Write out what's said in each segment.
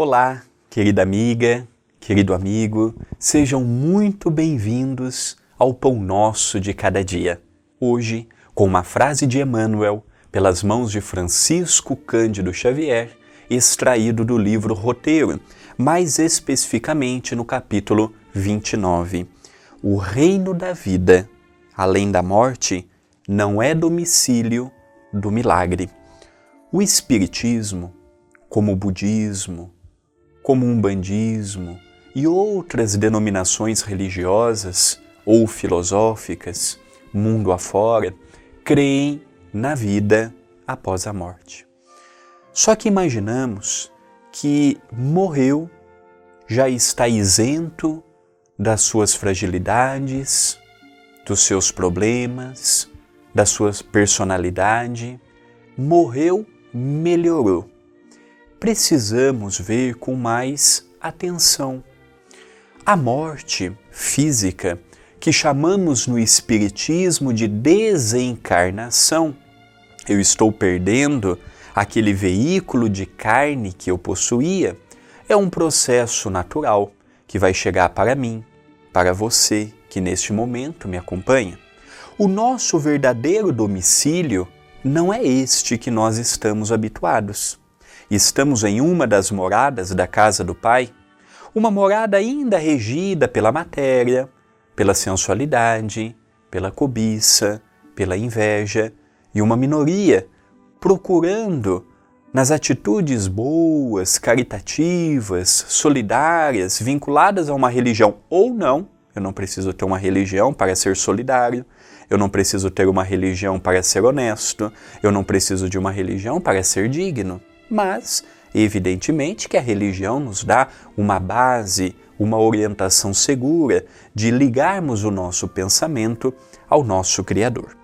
Olá, querida amiga, querido amigo, sejam muito bem-vindos ao Pão Nosso de Cada Dia. Hoje, com uma frase de Emmanuel, pelas mãos de Francisco Cândido Xavier, extraído do livro Roteiro, mais especificamente no capítulo 29. O reino da vida, além da morte, não é domicílio do milagre. O Espiritismo, como o budismo, como o umbandismo e outras denominações religiosas ou filosóficas, mundo afora, creem na vida após a morte. Só que imaginamos que morreu, já está isento das suas fragilidades, dos seus problemas, da sua personalidade, morreu, melhorou precisamos ver com mais atenção. A morte física, que chamamos no Espiritismo de desencarnação, eu estou perdendo aquele veículo de carne que eu possuía, é um processo natural que vai chegar para mim, para você que neste momento me acompanha. O nosso verdadeiro domicílio não é este que nós estamos habituados estamos em uma das moradas da casa do Pai, uma morada ainda regida pela matéria, pela sensualidade, pela cobiça, pela inveja e uma minoria procurando nas atitudes boas, caritativas, solidárias, vinculadas a uma religião ou não. Eu não preciso ter uma religião para ser solidário, eu não preciso ter uma religião para ser honesto, eu não preciso de uma religião para ser digno. Mas, evidentemente, que a religião nos dá uma base, uma orientação segura de ligarmos o nosso pensamento ao nosso Criador.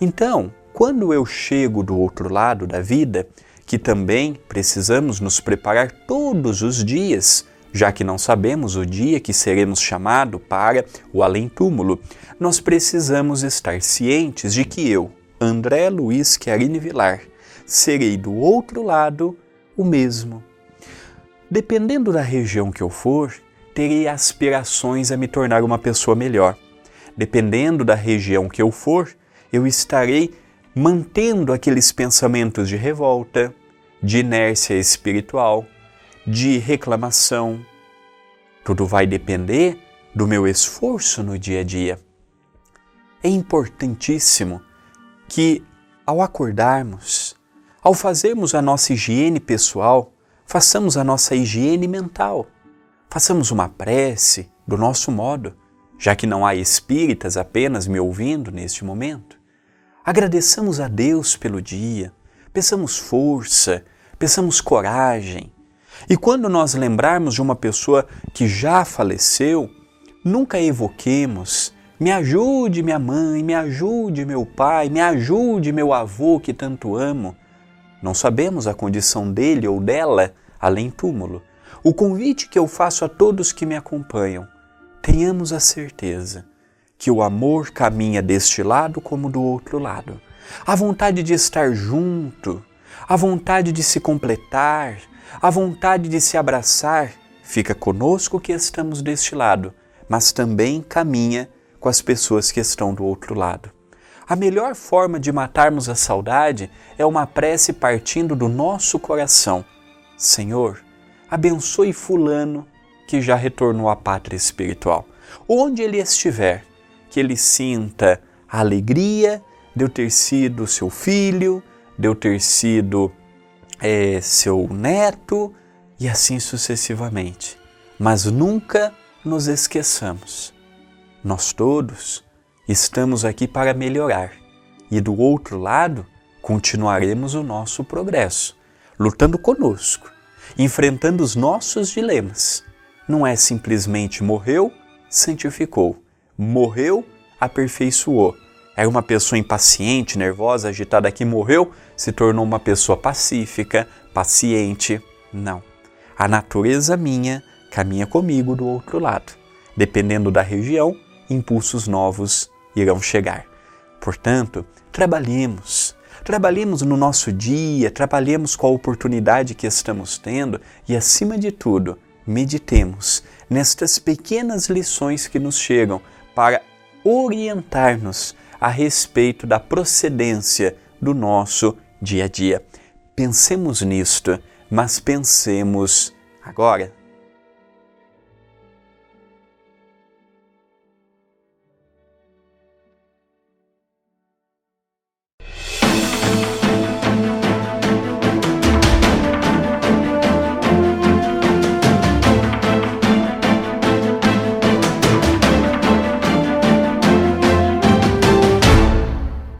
Então, quando eu chego do outro lado da vida, que também precisamos nos preparar todos os dias, já que não sabemos o dia que seremos chamados para o além-túmulo, nós precisamos estar cientes de que eu, André Luiz Chiarini Vilar, serei do outro lado o mesmo. Dependendo da região que eu for, terei aspirações a me tornar uma pessoa melhor. Dependendo da região que eu for, eu estarei mantendo aqueles pensamentos de revolta, de inércia espiritual, de reclamação. Tudo vai depender do meu esforço no dia a dia. É importantíssimo que, ao acordarmos, ao fazermos a nossa higiene pessoal, façamos a nossa higiene mental. Façamos uma prece do nosso modo, já que não há espíritas apenas me ouvindo neste momento. Agradeçamos a Deus pelo dia, peçamos força, peçamos coragem. E quando nós lembrarmos de uma pessoa que já faleceu, nunca evoquemos me ajude, minha mãe, me ajude, meu pai, me ajude, meu avô que tanto amo. Não sabemos a condição dele ou dela além túmulo. O convite que eu faço a todos que me acompanham, tenhamos a certeza que o amor caminha deste lado como do outro lado. A vontade de estar junto, a vontade de se completar, a vontade de se abraçar, fica conosco que estamos deste lado, mas também caminha com as pessoas que estão do outro lado. A melhor forma de matarmos a saudade é uma prece partindo do nosso coração. Senhor, abençoe Fulano que já retornou à pátria espiritual. Onde ele estiver, que ele sinta a alegria de eu ter sido seu filho, de eu ter sido é, seu neto e assim sucessivamente. Mas nunca nos esqueçamos. Nós todos estamos aqui para melhorar e do outro lado continuaremos o nosso progresso, lutando conosco, enfrentando os nossos dilemas. Não é simplesmente morreu, santificou, morreu, aperfeiçoou. Era uma pessoa impaciente, nervosa, agitada que morreu, se tornou uma pessoa pacífica, paciente. Não. A natureza minha caminha comigo do outro lado. Dependendo da região, impulsos novos irão chegar. Portanto, trabalhemos, Trabalhemos no nosso dia, trabalhemos com a oportunidade que estamos tendo e, acima de tudo, meditemos nestas pequenas lições que nos chegam para orientar-nos a respeito da procedência do nosso dia a dia. Pensemos nisto, mas pensemos agora.